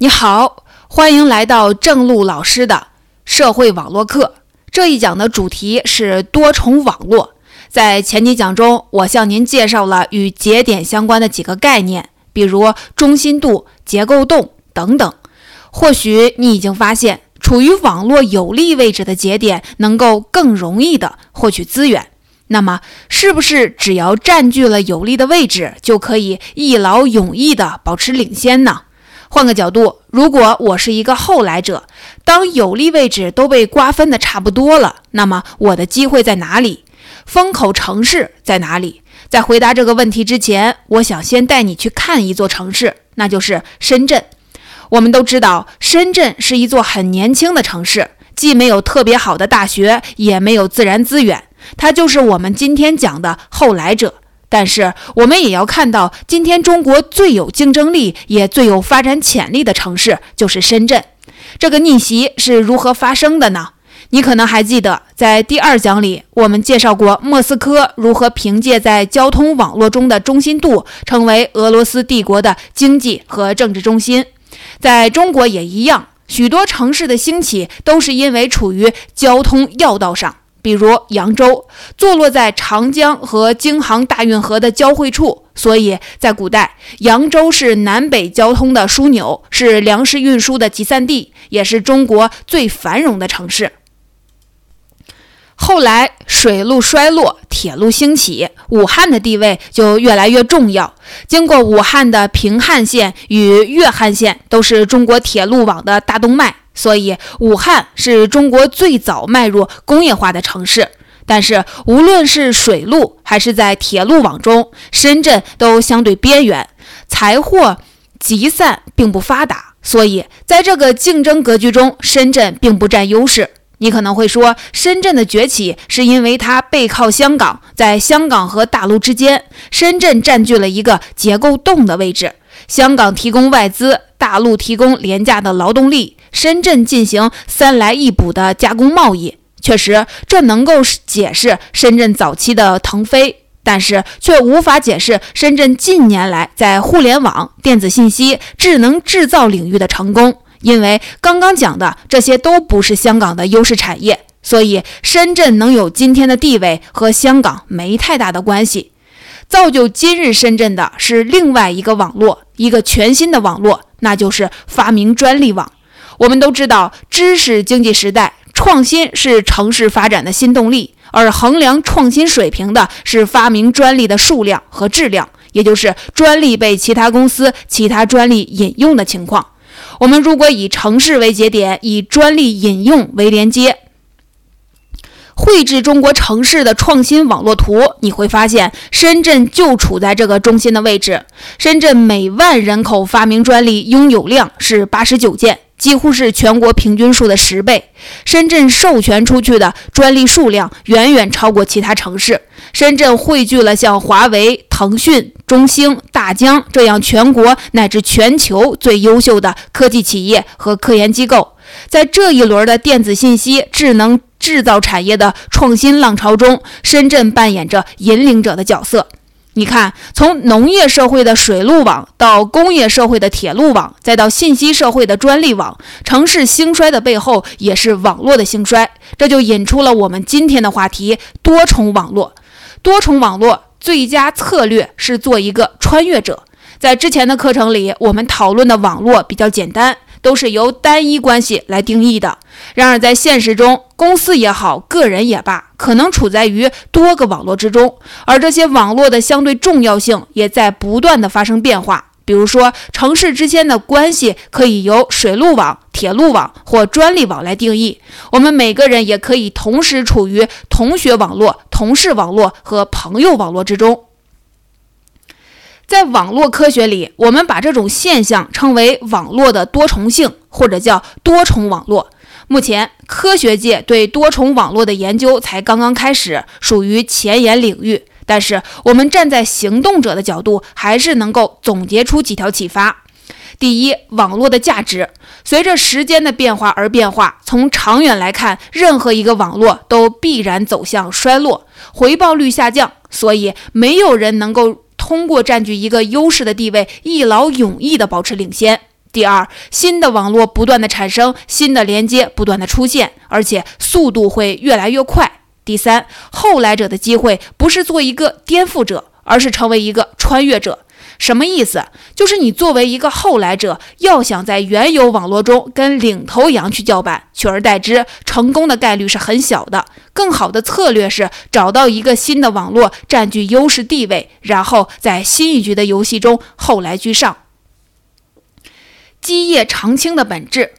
你好，欢迎来到正路老师的社会网络课。这一讲的主题是多重网络。在前几讲中，我向您介绍了与节点相关的几个概念，比如中心度、结构洞等等。或许你已经发现，处于网络有利位置的节点能够更容易地获取资源。那么，是不是只要占据了有利的位置，就可以一劳永逸地保持领先呢？换个角度，如果我是一个后来者，当有利位置都被瓜分的差不多了，那么我的机会在哪里？风口城市在哪里？在回答这个问题之前，我想先带你去看一座城市，那就是深圳。我们都知道，深圳是一座很年轻的城市，既没有特别好的大学，也没有自然资源，它就是我们今天讲的后来者。但是，我们也要看到，今天中国最有竞争力也最有发展潜力的城市就是深圳。这个逆袭是如何发生的呢？你可能还记得，在第二讲里，我们介绍过莫斯科如何凭借在交通网络中的中心度，成为俄罗斯帝国的经济和政治中心。在中国也一样，许多城市的兴起都是因为处于交通要道上。比如扬州坐落在长江和京杭大运河的交汇处，所以在古代，扬州是南北交通的枢纽，是粮食运输的集散地，也是中国最繁荣的城市。后来水路衰落，铁路兴起，武汉的地位就越来越重要。经过武汉的平汉线与粤汉线，都是中国铁路网的大动脉。所以，武汉是中国最早迈入工业化的城市。但是，无论是水路还是在铁路网中，深圳都相对边缘，财货集散并不发达。所以，在这个竞争格局中，深圳并不占优势。你可能会说，深圳的崛起是因为它背靠香港，在香港和大陆之间，深圳占据了一个结构洞的位置。香港提供外资，大陆提供廉价的劳动力。深圳进行三来一补的加工贸易，确实这能够解释深圳早期的腾飞，但是却无法解释深圳近年来在互联网、电子信息、智能制造领域的成功。因为刚刚讲的这些都不是香港的优势产业，所以深圳能有今天的地位和香港没太大的关系。造就今日深圳的是另外一个网络，一个全新的网络，那就是发明专利网。我们都知道，知识经济时代，创新是城市发展的新动力，而衡量创新水平的是发明专利的数量和质量，也就是专利被其他公司、其他专利引用的情况。我们如果以城市为节点，以专利引用为连接，绘制中国城市的创新网络图，你会发现，深圳就处在这个中心的位置。深圳每万人口发明专利拥有量是八十九件。几乎是全国平均数的十倍。深圳授权出去的专利数量远远超过其他城市。深圳汇聚了像华为、腾讯、中兴、大疆这样全国乃至全球最优秀的科技企业和科研机构。在这一轮的电子信息、智能制造产业的创新浪潮中，深圳扮演着引领者的角色。你看，从农业社会的水路网到工业社会的铁路网，再到信息社会的专利网，城市兴衰的背后也是网络的兴衰。这就引出了我们今天的话题：多重网络。多重网络最佳策略是做一个穿越者。在之前的课程里，我们讨论的网络比较简单。都是由单一关系来定义的。然而，在现实中，公司也好，个人也罢，可能处在于多个网络之中，而这些网络的相对重要性也在不断的发生变化。比如说，城市之间的关系可以由水路网、铁路网或专利网来定义。我们每个人也可以同时处于同学网络、同事网络和朋友网络之中。在网络科学里，我们把这种现象称为网络的多重性，或者叫多重网络。目前，科学界对多重网络的研究才刚刚开始，属于前沿领域。但是，我们站在行动者的角度，还是能够总结出几条启发。第一，网络的价值随着时间的变化而变化。从长远来看，任何一个网络都必然走向衰落，回报率下降。所以，没有人能够。通过占据一个优势的地位，一劳永逸地保持领先。第二，新的网络不断的产生，新的连接不断的出现，而且速度会越来越快。第三，后来者的机会不是做一个颠覆者，而是成为一个穿越者。什么意思？就是你作为一个后来者，要想在原有网络中跟领头羊去叫板，取而代之，成功的概率是很小的。更好的策略是找到一个新的网络，占据优势地位，然后在新一局的游戏中后来居上。基业长青的本质，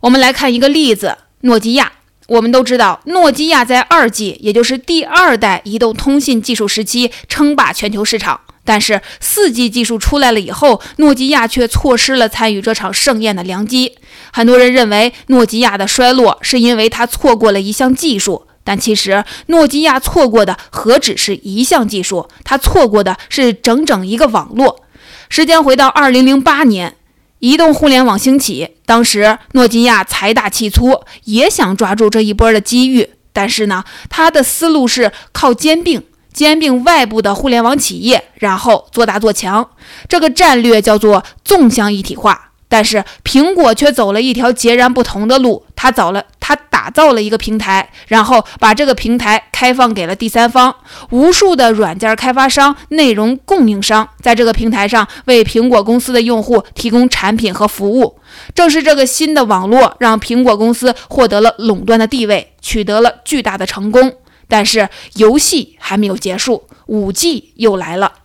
我们来看一个例子：诺基亚。我们都知道，诺基亚在二 G，也就是第二代移动通信技术时期称霸全球市场。但是四 G 技术出来了以后，诺基亚却错失了参与这场盛宴的良机。很多人认为诺基亚的衰落是因为它错过了一项技术，但其实诺基亚错过的何止是一项技术，它错过的是整整一个网络。时间回到二零零八年，移动互联网兴起，当时诺基亚财大气粗，也想抓住这一波的机遇，但是呢，他的思路是靠兼并。兼并外部的互联网企业，然后做大做强，这个战略叫做纵向一体化。但是苹果却走了一条截然不同的路，它找了，它打造了一个平台，然后把这个平台开放给了第三方，无数的软件开发商、内容供应商在这个平台上为苹果公司的用户提供产品和服务。正是这个新的网络，让苹果公司获得了垄断的地位，取得了巨大的成功。但是游戏还没有结束，五 G 又来了。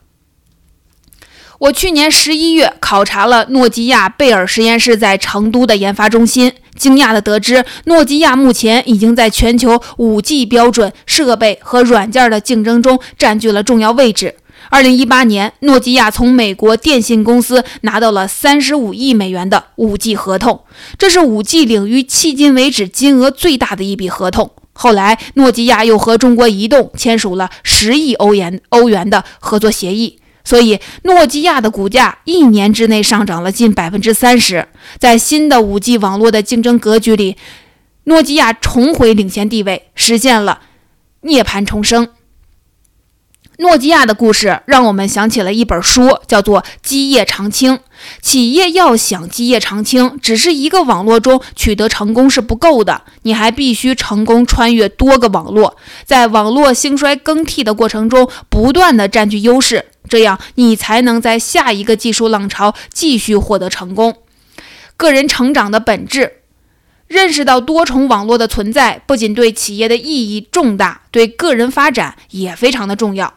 我去年十一月考察了诺基亚贝尔实验室在成都的研发中心，惊讶地得知，诺基亚目前已经在全球五 G 标准设备和软件的竞争中占据了重要位置。二零一八年，诺基亚从美国电信公司拿到了三十五亿美元的五 G 合同，这是五 G 领域迄今为止金额最大的一笔合同。后来，诺基亚又和中国移动签署了十亿欧元欧元的合作协议，所以诺基亚的股价一年之内上涨了近百分之三十。在新的 5G 网络的竞争格局里，诺基亚重回领先地位，实现了涅槃重生。诺基亚的故事让我们想起了一本书，叫做《基业长青》。企业要想基业长青，只是一个网络中取得成功是不够的，你还必须成功穿越多个网络，在网络兴衰更替的过程中不断的占据优势，这样你才能在下一个技术浪潮继续获得成功。个人成长的本质，认识到多重网络的存在，不仅对企业的意义重大，对个人发展也非常的重要。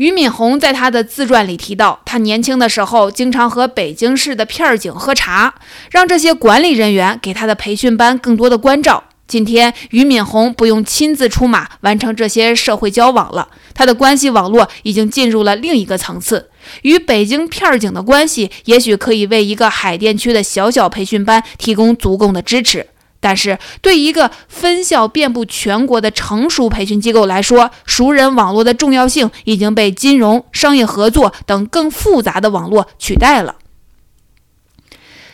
俞敏洪在他的自传里提到，他年轻的时候经常和北京市的片儿警喝茶，让这些管理人员给他的培训班更多的关照。今天，俞敏洪不用亲自出马完成这些社会交往了，他的关系网络已经进入了另一个层次。与北京片儿警的关系，也许可以为一个海淀区的小小培训班提供足够的支持。但是对一个分校遍布全国的成熟培训机构来说，熟人网络的重要性已经被金融、商业合作等更复杂的网络取代了。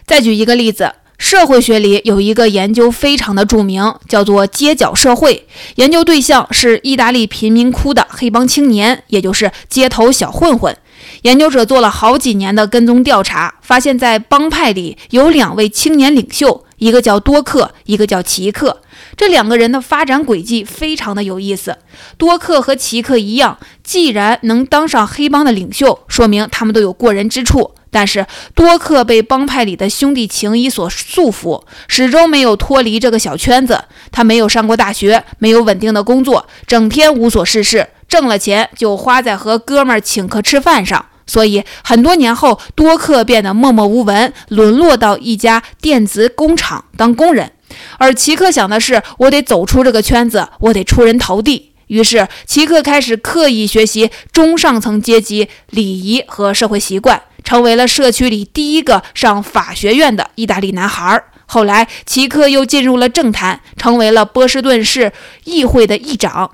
再举一个例子，社会学里有一个研究非常的著名，叫做“街角社会”，研究对象是意大利贫民窟的黑帮青年，也就是街头小混混。研究者做了好几年的跟踪调查，发现，在帮派里有两位青年领袖，一个叫多克，一个叫奇克。这两个人的发展轨迹非常的有意思。多克和奇克一样，既然能当上黑帮的领袖，说明他们都有过人之处。但是多克被帮派里的兄弟情谊所束缚，始终没有脱离这个小圈子。他没有上过大学，没有稳定的工作，整天无所事事。挣了钱就花在和哥们儿请客吃饭上，所以很多年后，多克变得默默无闻，沦落到一家电子工厂当工人。而奇克想的是，我得走出这个圈子，我得出人头地。于是，奇克开始刻意学习中上层阶级礼仪和社会习惯，成为了社区里第一个上法学院的意大利男孩。后来，奇克又进入了政坛，成为了波士顿市议会的议长。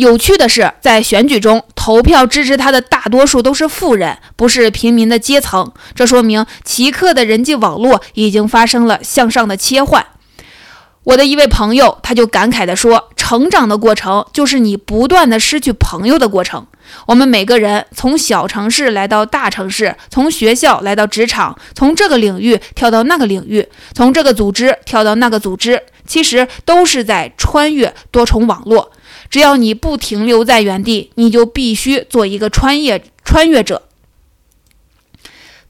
有趣的是，在选举中投票支持他的大多数都是富人，不是平民的阶层。这说明奇克的人际网络已经发生了向上的切换。我的一位朋友，他就感慨地说：“成长的过程就是你不断的失去朋友的过程。我们每个人从小城市来到大城市，从学校来到职场，从这个领域跳到那个领域，从这个组织跳到那个组织，其实都是在穿越多重网络。只要你不停留在原地，你就必须做一个穿越穿越者。”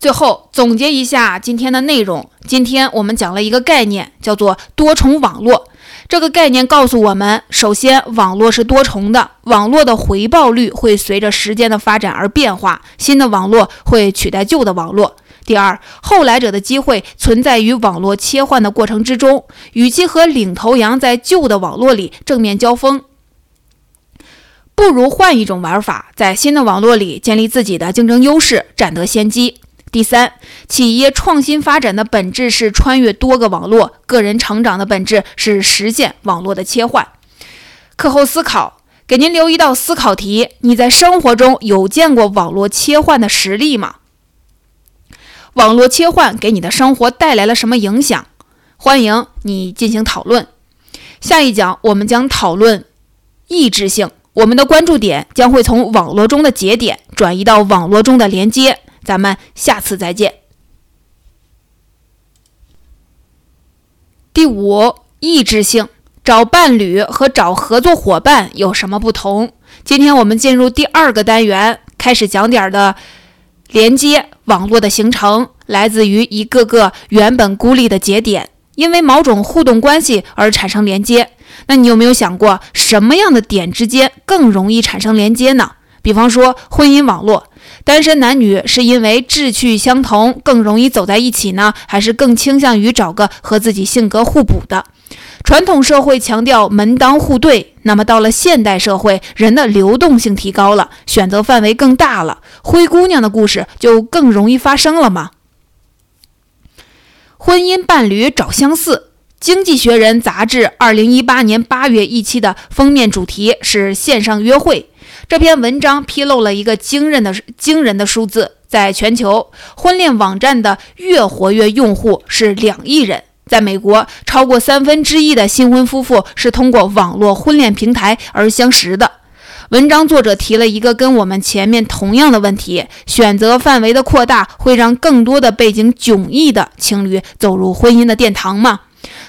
最后总结一下今天的内容。今天我们讲了一个概念，叫做多重网络。这个概念告诉我们，首先，网络是多重的，网络的回报率会随着时间的发展而变化，新的网络会取代旧的网络。第二，后来者的机会存在于网络切换的过程之中，与其和领头羊在旧的网络里正面交锋，不如换一种玩法，在新的网络里建立自己的竞争优势，占得先机。第三，企业创新发展的本质是穿越多个网络；个人成长的本质是实现网络的切换。课后思考，给您留一道思考题：你在生活中有见过网络切换的实例吗？网络切换给你的生活带来了什么影响？欢迎你进行讨论。下一讲我们将讨论意志性，我们的关注点将会从网络中的节点转移到网络中的连接。咱们下次再见。第五，意志性，找伴侣和找合作伙伴有什么不同？今天我们进入第二个单元，开始讲点的连接网络的形成，来自于一个个原本孤立的节点，因为某种互动关系而产生连接。那你有没有想过，什么样的点之间更容易产生连接呢？比方说婚姻网络。单身男女是因为志趣相同更容易走在一起呢，还是更倾向于找个和自己性格互补的？传统社会强调门当户对，那么到了现代社会，人的流动性提高了，选择范围更大了，灰姑娘的故事就更容易发生了吗？婚姻伴侣找相似，《经济学人》杂志二零一八年八月一期的封面主题是线上约会。这篇文章披露了一个惊人的惊人的数字：在全球，婚恋网站的月活跃用户是两亿人。在美国，超过三分之一的新婚夫妇是通过网络婚恋平台而相识的。文章作者提了一个跟我们前面同样的问题：选择范围的扩大会让更多的背景迥异的情侣走入婚姻的殿堂吗？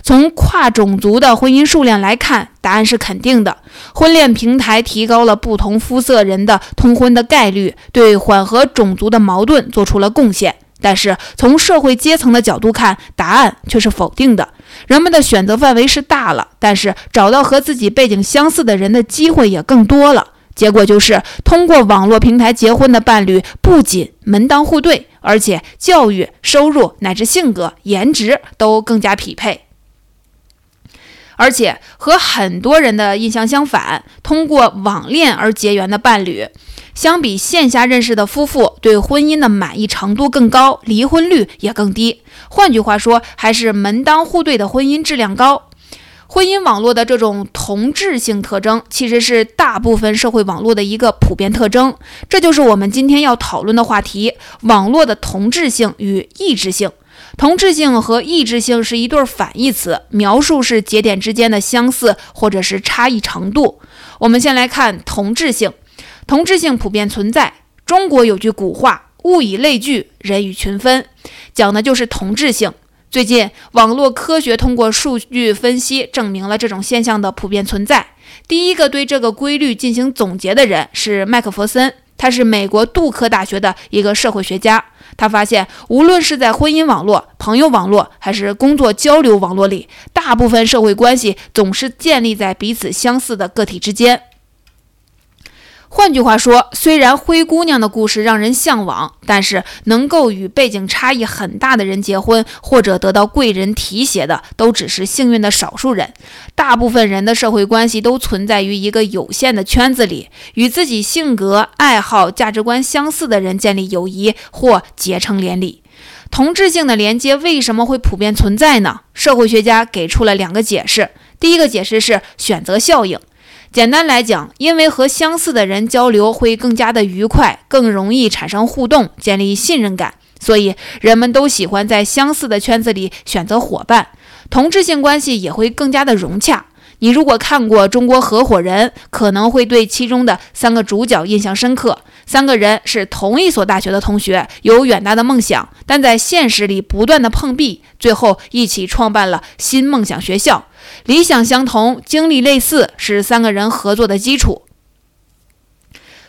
从跨种族的婚姻数量来看，答案是肯定的。婚恋平台提高了不同肤色人的通婚的概率，对缓和种族的矛盾做出了贡献。但是从社会阶层的角度看，答案却是否定的。人们的选择范围是大了，但是找到和自己背景相似的人的机会也更多了。结果就是，通过网络平台结婚的伴侣不仅门当户对，而且教育、收入乃至性格、颜值都更加匹配。而且和很多人的印象相反，通过网恋而结缘的伴侣，相比线下认识的夫妇，对婚姻的满意程度更高，离婚率也更低。换句话说，还是门当户对的婚姻质量高。婚姻网络的这种同质性特征，其实是大部分社会网络的一个普遍特征。这就是我们今天要讨论的话题：网络的同质性与异质性。同质性和异质性是一对反义词，描述是节点之间的相似或者是差异程度。我们先来看同质性，同质性普遍存在。中国有句古话“物以类聚，人以群分”，讲的就是同质性。最近，网络科学通过数据分析证明了这种现象的普遍存在。第一个对这个规律进行总结的人是麦克弗森。他是美国杜克大学的一个社会学家，他发现，无论是在婚姻网络、朋友网络，还是工作交流网络里，大部分社会关系总是建立在彼此相似的个体之间。换句话说，虽然灰姑娘的故事让人向往，但是能够与背景差异很大的人结婚，或者得到贵人提携的，都只是幸运的少数人。大部分人的社会关系都存在于一个有限的圈子里，与自己性格、爱好、价值观相似的人建立友谊或结成连理。同质性的连接为什么会普遍存在呢？社会学家给出了两个解释。第一个解释是选择效应。简单来讲，因为和相似的人交流会更加的愉快，更容易产生互动，建立信任感，所以人们都喜欢在相似的圈子里选择伙伴，同质性关系也会更加的融洽。你如果看过《中国合伙人》，可能会对其中的三个主角印象深刻。三个人是同一所大学的同学，有远大的梦想，但在现实里不断的碰壁，最后一起创办了新梦想学校。理想相同，经历类似，是三个人合作的基础。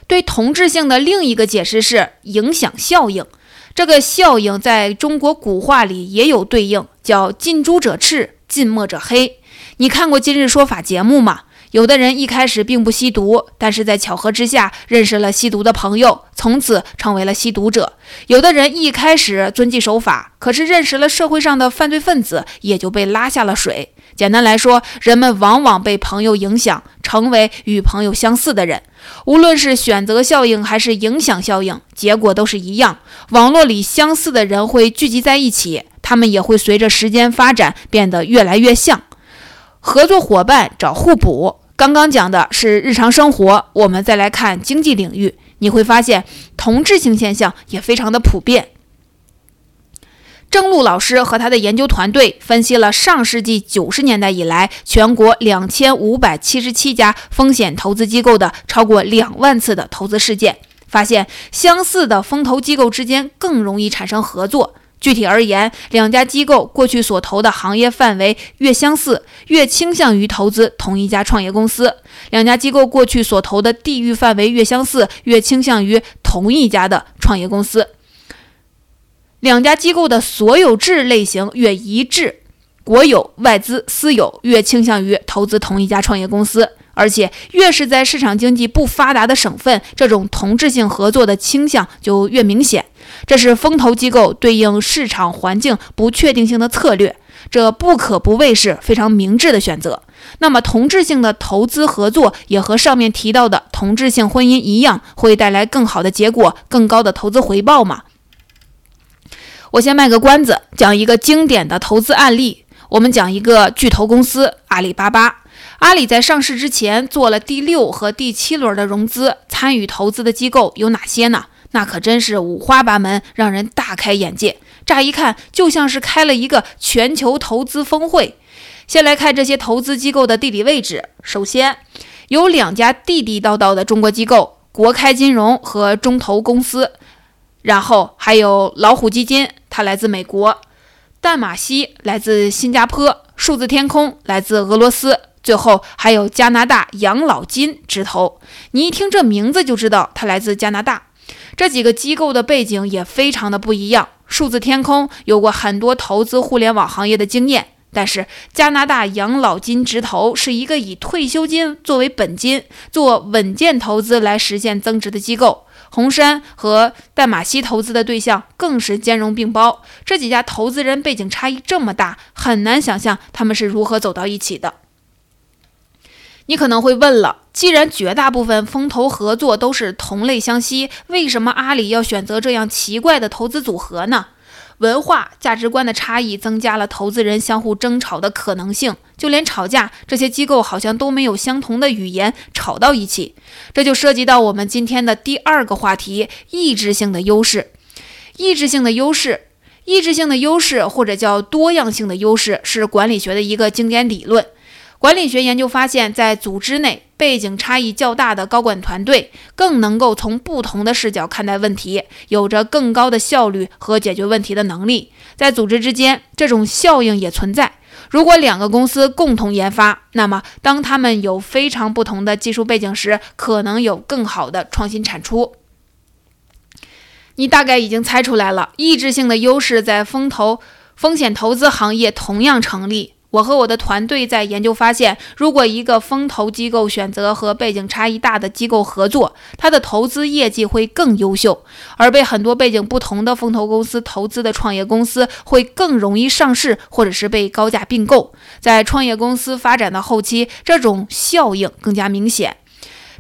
对同质性的另一个解释是影响效应。这个效应在中国古话里也有对应，叫近朱者赤，近墨者黑。你看过《今日说法》节目吗？有的人一开始并不吸毒，但是在巧合之下认识了吸毒的朋友，从此成为了吸毒者。有的人一开始遵纪守法，可是认识了社会上的犯罪分子，也就被拉下了水。简单来说，人们往往被朋友影响，成为与朋友相似的人。无论是选择效应还是影响效应，结果都是一样。网络里相似的人会聚集在一起，他们也会随着时间发展变得越来越像。合作伙伴找互补。刚刚讲的是日常生活，我们再来看经济领域，你会发现同质性现象也非常的普遍。郑璐老师和他的研究团队分析了上世纪九十年代以来全国两千五百七十七家风险投资机构的超过两万次的投资事件，发现相似的风投机构之间更容易产生合作。具体而言，两家机构过去所投的行业范围越相似，越倾向于投资同一家创业公司；两家机构过去所投的地域范围越相似，越倾向于同一家的创业公司；两家机构的所有制类型越一致，国有、外资、私有越倾向于投资同一家创业公司。而且，越是在市场经济不发达的省份，这种同质性合作的倾向就越明显。这是风投机构对应市场环境不确定性的策略，这不可不谓是非常明智的选择。那么，同质性的投资合作也和上面提到的同质性婚姻一样，会带来更好的结果、更高的投资回报吗？我先卖个关子，讲一个经典的投资案例。我们讲一个巨头公司阿里巴巴。阿里在上市之前做了第六和第七轮的融资，参与投资的机构有哪些呢？那可真是五花八门，让人大开眼界。乍一看就像是开了一个全球投资峰会。先来看这些投资机构的地理位置。首先有两家地地道道的中国机构：国开金融和中投公司。然后还有老虎基金，它来自美国；淡马锡来自新加坡；数字天空来自俄罗斯。最后还有加拿大养老金直投，你一听这名字就知道它来自加拿大。这几个机构的背景也非常的不一样。数字天空有过很多投资互联网行业的经验，但是加拿大养老金直投是一个以退休金作为本金，做稳健投资来实现增值的机构。红杉和淡马锡投资的对象更是兼容并包。这几家投资人背景差异这么大，很难想象他们是如何走到一起的。你可能会问了，既然绝大部分风投合作都是同类相吸，为什么阿里要选择这样奇怪的投资组合呢？文化价值观的差异增加了投资人相互争吵的可能性，就连吵架，这些机构好像都没有相同的语言吵到一起。这就涉及到我们今天的第二个话题：意志性的优势。意志性的优势，意志性的优势或者叫多样性的优势，是管理学的一个经典理论。管理学研究发现，在组织内背景差异较大的高管团队，更能够从不同的视角看待问题，有着更高的效率和解决问题的能力。在组织之间，这种效应也存在。如果两个公司共同研发，那么当他们有非常不同的技术背景时，可能有更好的创新产出。你大概已经猜出来了，抑制性的优势在风投、风险投资行业同样成立。我和我的团队在研究发现，如果一个风投机构选择和背景差异大的机构合作，它的投资业绩会更优秀；而被很多背景不同的风投公司投资的创业公司会更容易上市，或者是被高价并购。在创业公司发展的后期，这种效应更加明显。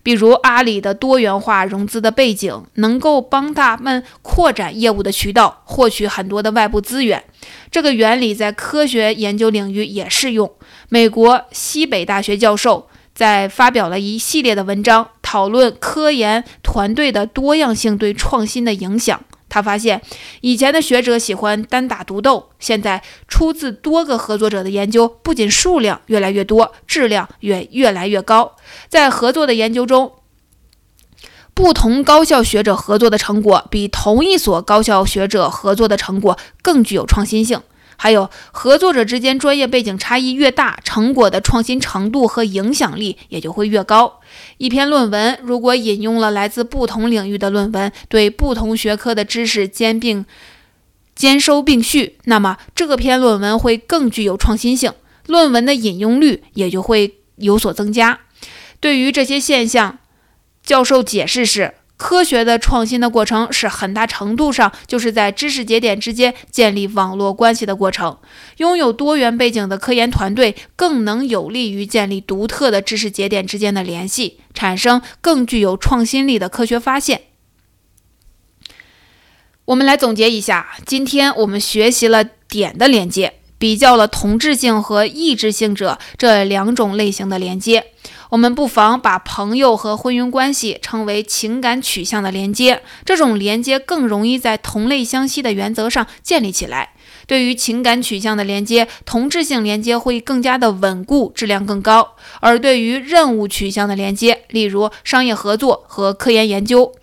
比如阿里的多元化融资的背景，能够帮他们扩展业务的渠道，获取很多的外部资源。这个原理在科学研究领域也适用。美国西北大学教授在发表了一系列的文章，讨论科研团队的多样性对创新的影响。他发现，以前的学者喜欢单打独斗，现在出自多个合作者的研究，不仅数量越来越多，质量也越来越高。在合作的研究中，不同高校学者合作的成果，比同一所高校学者合作的成果更具有创新性。还有，合作者之间专业背景差异越大，成果的创新程度和影响力也就会越高。一篇论文如果引用了来自不同领域的论文，对不同学科的知识兼并兼收并蓄，那么这篇论文会更具有创新性，论文的引用率也就会有所增加。对于这些现象，教授解释是。科学的创新的过程是很大程度上就是在知识节点之间建立网络关系的过程。拥有多元背景的科研团队更能有利于建立独特的知识节点之间的联系，产生更具有创新力的科学发现。我们来总结一下，今天我们学习了点的连接，比较了同质性和异质性者这两种类型的连接。我们不妨把朋友和婚姻关系称为情感取向的连接，这种连接更容易在同类相吸的原则上建立起来。对于情感取向的连接，同质性连接会更加的稳固，质量更高；而对于任务取向的连接，例如商业合作和科研研究，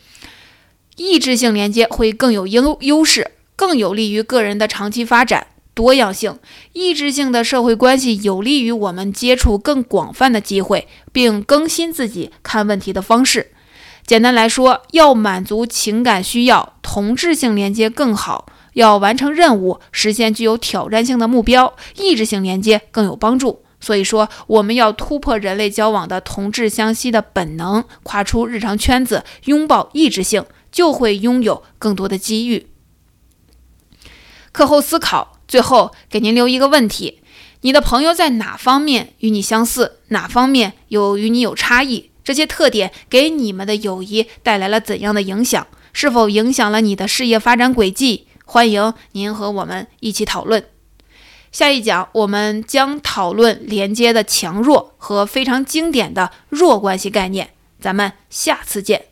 异质性连接会更有优优势，更有利于个人的长期发展。多样性、异质性的社会关系有利于我们接触更广泛的机会，并更新自己看问题的方式。简单来说，要满足情感需要，同质性连接更好；要完成任务，实现具有挑战性的目标，异质性连接更有帮助。所以说，我们要突破人类交往的同质相吸的本能，跨出日常圈子，拥抱异质性，就会拥有更多的机遇。课后思考。最后给您留一个问题：你的朋友在哪方面与你相似，哪方面有与你有差异？这些特点给你们的友谊带来了怎样的影响？是否影响了你的事业发展轨迹？欢迎您和我们一起讨论。下一讲我们将讨论连接的强弱和非常经典的弱关系概念。咱们下次见。